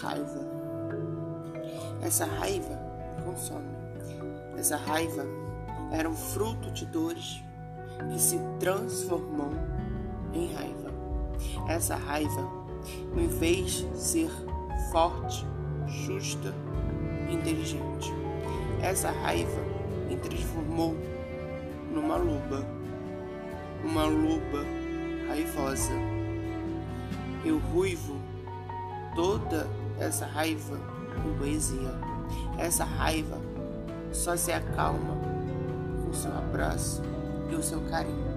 raiva. Essa raiva consome. Essa raiva era um fruto de dores que se transformou em raiva. Essa raiva, em vez de ser forte, justa, inteligente, essa raiva me transformou numa loba, uma loba raivosa. Eu ruivo toda essa raiva com poesia. Essa raiva só se acalma com o seu abraço e o seu carinho.